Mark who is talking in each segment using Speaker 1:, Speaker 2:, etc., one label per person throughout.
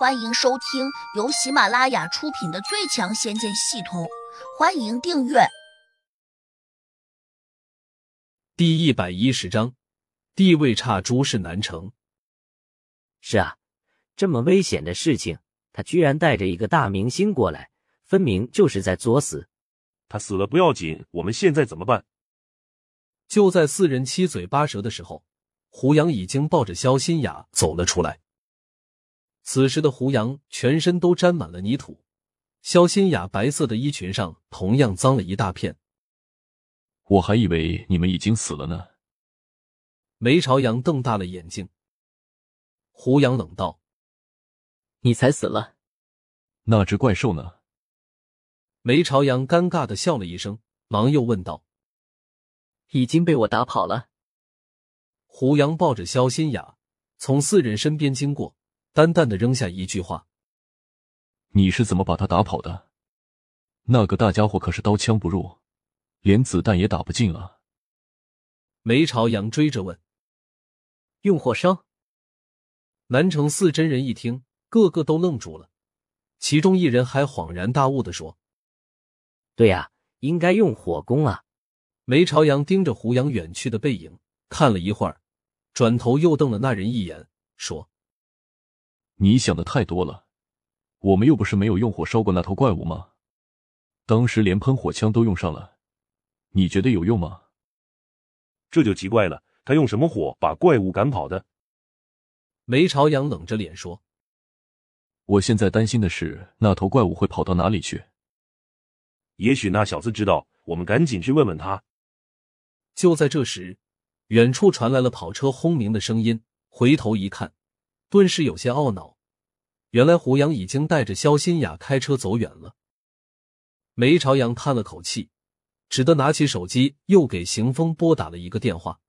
Speaker 1: 欢迎收听由喜马拉雅出品的《最强仙剑系统》，欢迎订阅。
Speaker 2: 第一百一十章，地位差，诸事难成。
Speaker 3: 是啊，这么危险的事情，他居然带着一个大明星过来，分明就是在作死。
Speaker 4: 他死了不要紧，我们现在怎么办？
Speaker 2: 就在四人七嘴八舌的时候，胡杨已经抱着肖新雅走了出来。此时的胡杨全身都沾满了泥土，肖新雅白色的衣裙上同样脏了一大片。
Speaker 5: 我还以为你们已经死了呢。
Speaker 2: 梅朝阳瞪大了眼睛。胡杨冷道：“
Speaker 3: 你才死了，
Speaker 5: 那只怪兽呢？”
Speaker 2: 梅朝阳尴尬的笑了一声，忙又问道：“
Speaker 3: 已经被我打跑了。”
Speaker 2: 胡杨抱着肖新雅从四人身边经过。淡淡的扔下一句话：“
Speaker 5: 你是怎么把他打跑的？那个大家伙可是刀枪不入，连子弹也打不进啊！”
Speaker 2: 梅朝阳追着问：“
Speaker 3: 用火烧？”
Speaker 2: 南城四真人一听，个个都愣住了，其中一人还恍然大悟的说：“
Speaker 3: 对呀，应该用火攻啊！”
Speaker 2: 梅朝阳盯着胡杨远去的背影看了一会儿，转头又瞪了那人一眼，说。
Speaker 5: 你想的太多了，我们又不是没有用火烧过那头怪物吗？当时连喷火枪都用上了，你觉得有用吗？
Speaker 4: 这就奇怪了，他用什么火把怪物赶跑的？
Speaker 2: 梅朝阳冷着脸说：“
Speaker 5: 我现在担心的是那头怪物会跑到哪里去。
Speaker 4: 也许那小子知道，我们赶紧去问问他。”
Speaker 2: 就在这时，远处传来了跑车轰鸣的声音，回头一看。顿时有些懊恼，原来胡杨已经带着肖新雅开车走远了。梅朝阳叹了口气，只得拿起手机又给邢峰拨打了一个电话。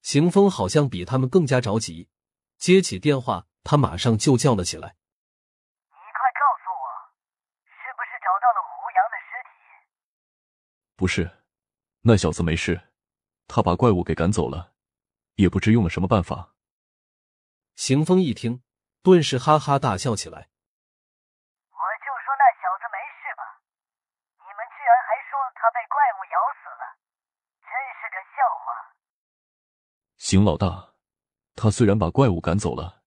Speaker 2: 邢峰好像比他们更加着急，接起电话，他马上就叫了起来：“
Speaker 6: 你快告诉我，是不是找到了胡杨的尸体？”“
Speaker 5: 不是，那小子没事，他把怪物给赶走了，也不知用了什么办法。”
Speaker 2: 邢峰一听，顿时哈哈大笑起来。
Speaker 6: 我就说那小子没事吧，你们居然还说他被怪物咬死了，真是个笑话。
Speaker 5: 邢老大，他虽然把怪物赶走了，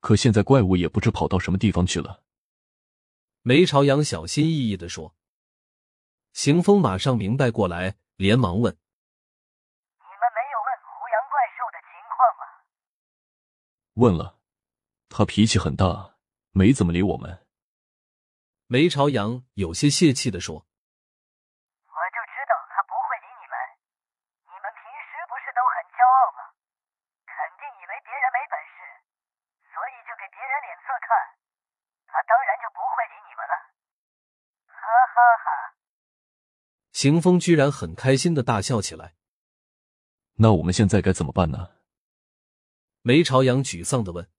Speaker 5: 可现在怪物也不知跑到什么地方去了。
Speaker 2: 梅朝阳小心翼翼的说。邢峰马上明白过来，连忙问。
Speaker 5: 问了，他脾气很大，没怎么理我们。
Speaker 2: 梅朝阳有些泄气的说：“
Speaker 6: 我就知道他不会理你们，你们平时不是都很骄傲吗？肯定以为别人没本事，所以就给别人脸色看。他当然就不会理你们了。”哈哈哈！
Speaker 2: 邢峰居然很开心的大笑起来。
Speaker 5: 那我们现在该怎么办呢？
Speaker 2: 梅朝阳沮丧的问：“
Speaker 6: 是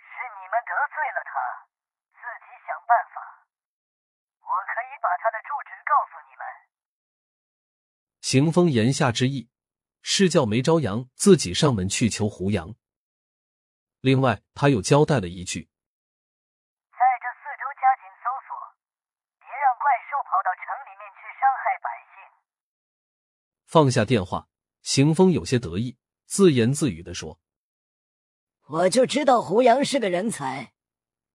Speaker 6: 你们得罪了他，自己想办法。我可以把他的住址告诉你们。”
Speaker 2: 邢峰言下之意是叫梅朝阳自己上门去求胡杨。另外，他又交代了一句：“
Speaker 6: 在这四周加紧搜索，别让怪兽跑到城里面去伤害百姓。”
Speaker 2: 放下电话，邢峰有些得意。自言自语的说：“
Speaker 6: 我就知道胡杨是个人才，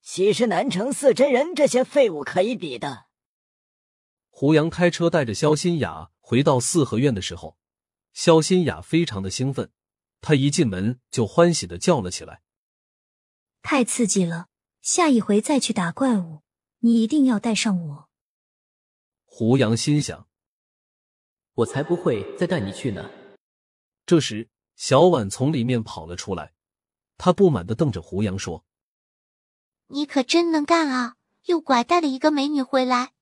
Speaker 6: 岂是南城四真人这些废物可以比的？”
Speaker 2: 胡杨开车带着肖新雅回到四合院的时候，肖新雅非常的兴奋，她一进门就欢喜的叫了起来：“
Speaker 7: 太刺激了！下一回再去打怪物，你一定要带上我。”
Speaker 2: 胡杨心想：“
Speaker 3: 我才不会再带你去呢。”
Speaker 2: 这时。小婉从里面跑了出来，她不满的瞪着胡杨说：“
Speaker 8: 你可真能干啊，又拐带了一个美女回来。”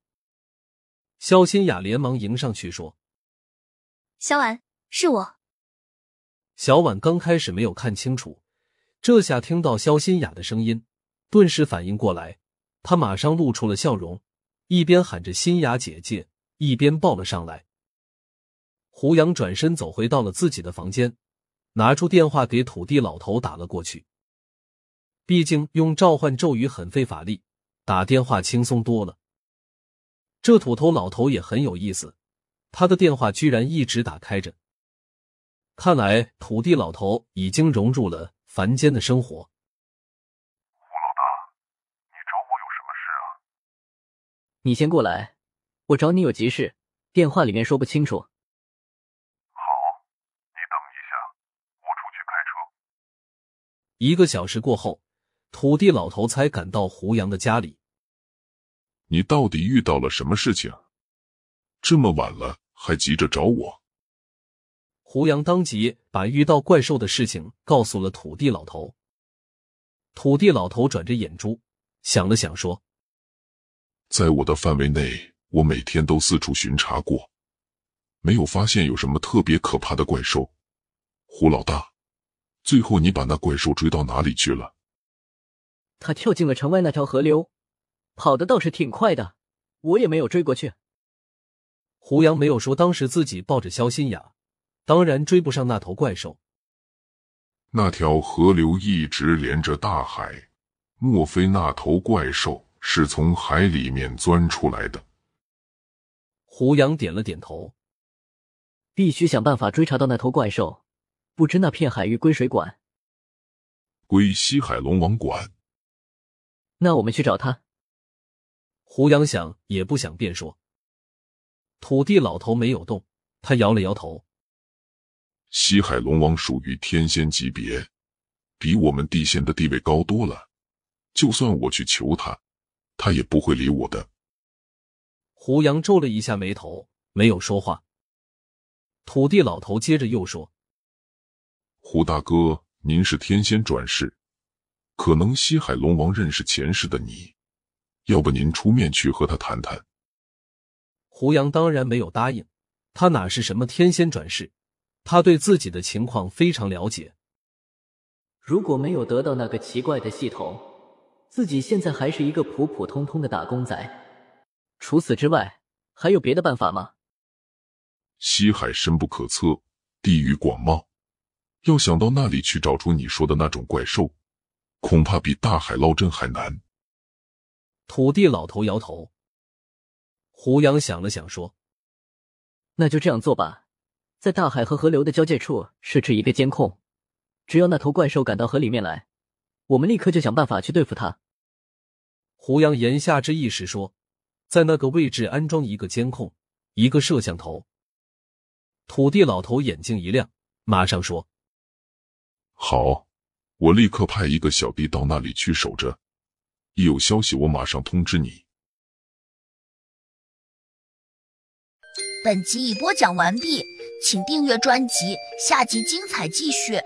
Speaker 2: 肖新雅连忙迎上去说：“
Speaker 7: 小婉，是我。”
Speaker 2: 小婉刚开始没有看清楚，这下听到肖新雅的声音，顿时反应过来，她马上露出了笑容，一边喊着“新雅姐姐”，一边抱了上来。胡杨转身走回到了自己的房间。拿出电话给土地老头打了过去。毕竟用召唤咒语很费法力，打电话轻松多了。这土头老头也很有意思，他的电话居然一直打开着。看来土地老头已经融入了凡间的生活。
Speaker 9: 胡老大，你找我有什么事啊？
Speaker 10: 你先过来，我找你有急事，电话里面说不清楚。
Speaker 9: 好，你等一下，我出去开车。
Speaker 2: 一个小时过后，土地老头才赶到胡杨的家里。
Speaker 9: 你到底遇到了什么事情？这么晚了还急着找我？
Speaker 2: 胡杨当即把遇到怪兽的事情告诉了土地老头。土地老头转着眼珠，想了想说：“
Speaker 9: 在我的范围内，我每天都四处巡查过，没有发现有什么特别可怕的怪兽。胡老大，最后你把那怪兽追到哪里去了？”
Speaker 10: 他跳进了城外那条河流，跑的倒是挺快的，我也没有追过去。
Speaker 2: 胡杨没有说当时自己抱着肖新雅。当然追不上那头怪兽。
Speaker 9: 那条河流一直连着大海，莫非那头怪兽是从海里面钻出来的？
Speaker 2: 胡杨点了点头。
Speaker 10: 必须想办法追查到那头怪兽。不知那片海域归谁管？
Speaker 9: 归西海龙王管。
Speaker 10: 那我们去找他。
Speaker 2: 胡杨想也不想便说。土地老头没有动，他摇了摇头。
Speaker 9: 西海龙王属于天仙级别，比我们地仙的地位高多了。就算我去求他，他也不会理我的。
Speaker 2: 胡杨皱了一下眉头，没有说话。土地老头接着又说：“
Speaker 9: 胡大哥，您是天仙转世，可能西海龙王认识前世的你，要不您出面去和他谈谈？”
Speaker 2: 胡杨当然没有答应，他哪是什么天仙转世？他对自己的情况非常了解。
Speaker 10: 如果没有得到那个奇怪的系统，自己现在还是一个普普通通的打工仔。除此之外，还有别的办法吗？
Speaker 9: 西海深不可测，地域广袤，要想到那里去找出你说的那种怪兽，恐怕比大海捞针还难。
Speaker 2: 土地老头摇头。胡杨想了想说：“
Speaker 10: 那就这样做吧。”在大海和河流的交界处设置一个监控，只要那头怪兽赶到河里面来，我们立刻就想办法去对付它。
Speaker 2: 胡杨言下之意是说，在那个位置安装一个监控，一个摄像头。土地老头眼睛一亮，马上说：“
Speaker 9: 好，我立刻派一个小弟到那里去守着，一有消息我马上通知你。”
Speaker 1: 本集已播讲完毕。请订阅专辑，下集精彩继续。